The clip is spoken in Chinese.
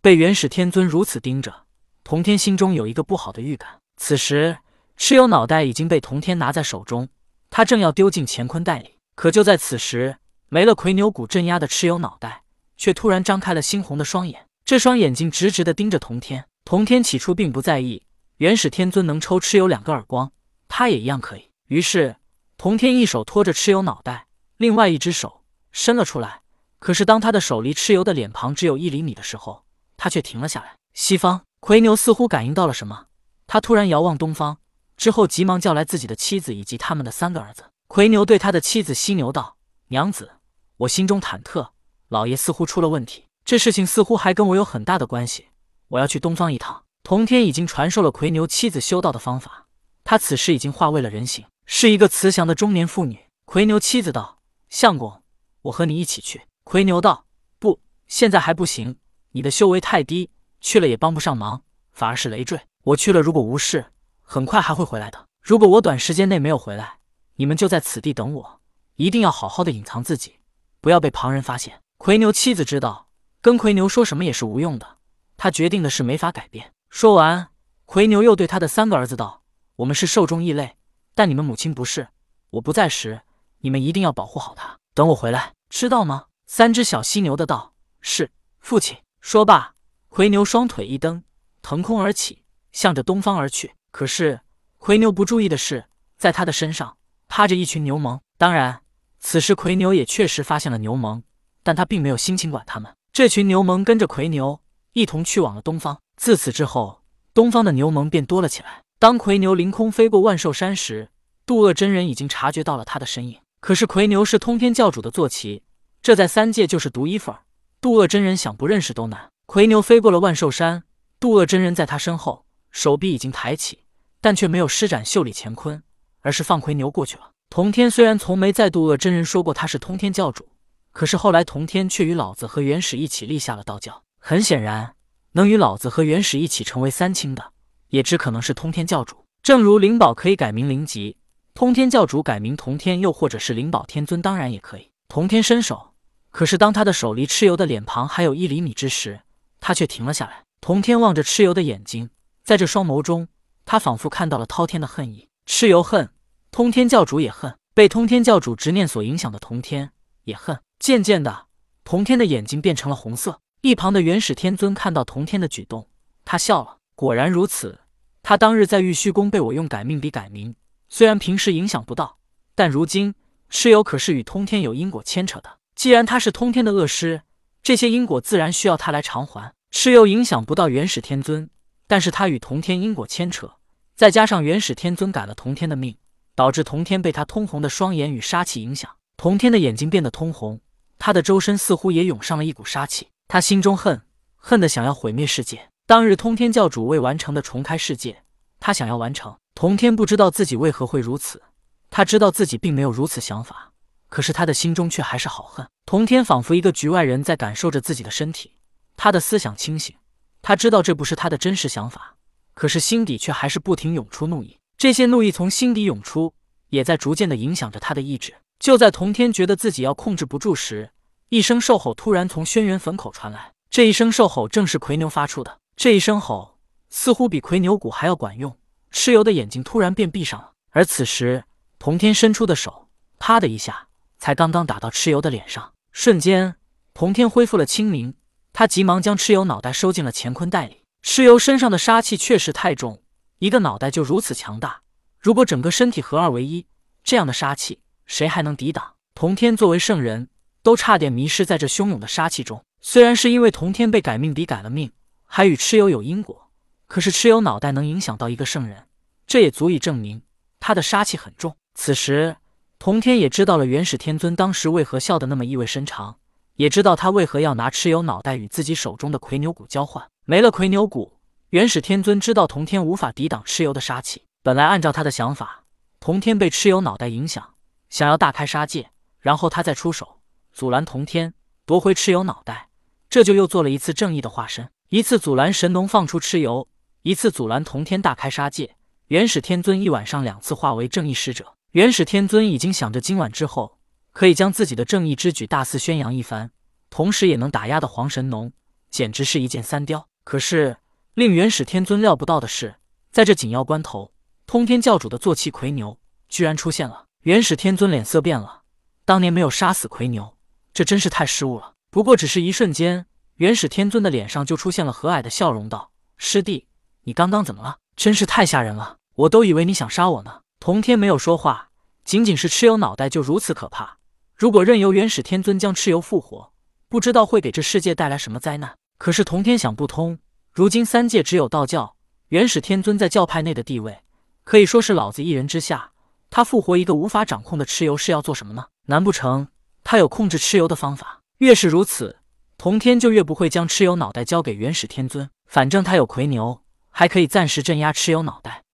被元始天尊如此盯着，童天心中有一个不好的预感。此时，蚩尤脑袋已经被童天拿在手中，他正要丢进乾坤袋里。可就在此时，没了魁牛骨镇压的蚩尤脑袋，却突然张开了猩红的双眼，这双眼睛直直的盯着童天。童天起初并不在意元始天尊能抽蚩尤两个耳光，他也一样可以。于是，童天一手托着蚩尤脑袋，另外一只手伸了出来。可是，当他的手离蚩尤的脸庞只有一厘米的时候，他却停了下来。西方魁牛似乎感应到了什么，他突然遥望东方，之后急忙叫来自己的妻子以及他们的三个儿子。魁牛对他的妻子犀牛道：“娘子，我心中忐忑，老爷似乎出了问题，这事情似乎还跟我有很大的关系。我要去东方一趟。”童天已经传授了魁牛妻子修道的方法，他此时已经化为了人形，是一个慈祥的中年妇女。魁牛妻子道：“相公，我和你一起去。”魁牛道：“不，现在还不行。你的修为太低，去了也帮不上忙，反而是累赘。我去了，如果无事，很快还会回来的。如果我短时间内没有回来，你们就在此地等我，一定要好好的隐藏自己，不要被旁人发现。”奎牛妻子知道，跟奎牛说什么也是无用的，他决定的是没法改变。说完，奎牛又对他的三个儿子道：“我们是兽中异类，但你们母亲不是。我不在时，你们一定要保护好她。等我回来，知道吗？”三只小犀牛的道：“是父亲。”说罢，魁牛双腿一蹬，腾空而起，向着东方而去。可是，魁牛不注意的是，在他的身上趴着一群牛虻。当然，此时魁牛也确实发现了牛虻，但他并没有心情管他们。这群牛虻跟着魁牛一同去往了东方。自此之后，东方的牛虻便多了起来。当魁牛凌空飞过万寿山时，渡恶真人已经察觉到了他的身影。可是，魁牛是通天教主的坐骑。这在三界就是独一份儿，渡恶真人想不认识都难。魁牛飞过了万寿山，渡恶真人在他身后，手臂已经抬起，但却没有施展袖里乾坤，而是放魁牛过去了。童天虽然从没在渡恶真人说过他是通天教主，可是后来童天却与老子和元始一起立下了道教。很显然，能与老子和元始一起成为三清的，也只可能是通天教主。正如灵宝可以改名灵吉，通天教主改名童天，又或者是灵宝天尊，当然也可以。童天伸手。可是，当他的手离蚩尤的脸庞还有一厘米之时，他却停了下来。童天望着蚩尤的眼睛，在这双眸中，他仿佛看到了滔天的恨意。蚩尤恨，通天教主也恨，被通天教主执念所影响的童天也恨。渐渐的，童天的眼睛变成了红色。一旁的元始天尊看到童天的举动，他笑了。果然如此，他当日在玉虚宫被我用改命笔改名，虽然平时影响不到，但如今蚩尤可是与通天有因果牵扯的。既然他是通天的恶师，这些因果自然需要他来偿还。蚩尤影响不到元始天尊，但是他与同天因果牵扯，再加上元始天尊改了同天的命，导致同天被他通红的双眼与杀气影响，同天的眼睛变得通红，他的周身似乎也涌上了一股杀气。他心中恨，恨的想要毁灭世界。当日通天教主未完成的重开世界，他想要完成。同天不知道自己为何会如此，他知道自己并没有如此想法。可是他的心中却还是好恨。童天仿佛一个局外人在感受着自己的身体，他的思想清醒，他知道这不是他的真实想法，可是心底却还是不停涌出怒意。这些怒意从心底涌出，也在逐渐的影响着他的意志。就在童天觉得自己要控制不住时，一声兽吼突然从轩辕坟口传来。这一声兽吼正是奎牛发出的。这一声吼似乎比奎牛骨还要管用。蚩尤的眼睛突然便闭上了，而此时童天伸出的手，啪的一下。才刚刚打到蚩尤的脸上，瞬间，童天恢复了清明。他急忙将蚩尤脑袋收进了乾坤袋里。蚩尤身上的杀气确实太重，一个脑袋就如此强大。如果整个身体合二为一，这样的杀气，谁还能抵挡？童天作为圣人，都差点迷失在这汹涌的杀气中。虽然是因为童天被改命笔改了命，还与蚩尤有因果，可是蚩尤脑袋能影响到一个圣人，这也足以证明他的杀气很重。此时。童天也知道了元始天尊当时为何笑得那么意味深长，也知道他为何要拿蚩尤脑袋与自己手中的魁牛骨交换。没了魁牛骨，元始天尊知道童天无法抵挡蚩尤的杀气。本来按照他的想法，童天被蚩尤脑袋影响，想要大开杀戒，然后他再出手阻拦童天夺回蚩尤脑袋，这就又做了一次正义的化身，一次阻拦神农放出蚩尤，一次阻拦童天大开杀戒。元始天尊一晚上两次化为正义使者。元始天尊已经想着今晚之后可以将自己的正义之举大肆宣扬一番，同时也能打压的黄神农，简直是一箭三雕。可是令元始天尊料不到的是，在这紧要关头，通天教主的坐骑魁牛居然出现了。元始天尊脸色变了，当年没有杀死魁牛，这真是太失误了。不过只是一瞬间，元始天尊的脸上就出现了和蔼的笑容，道：“师弟，你刚刚怎么了？真是太吓人了，我都以为你想杀我呢。”童天没有说话，仅仅是蚩尤脑袋就如此可怕。如果任由元始天尊将蚩尤复活，不知道会给这世界带来什么灾难。可是童天想不通，如今三界只有道教，元始天尊在教派内的地位可以说是老子一人之下。他复活一个无法掌控的蚩尤是要做什么呢？难不成他有控制蚩尤的方法？越是如此，童天就越不会将蚩尤脑袋交给元始天尊。反正他有奎牛，还可以暂时镇压蚩尤脑袋。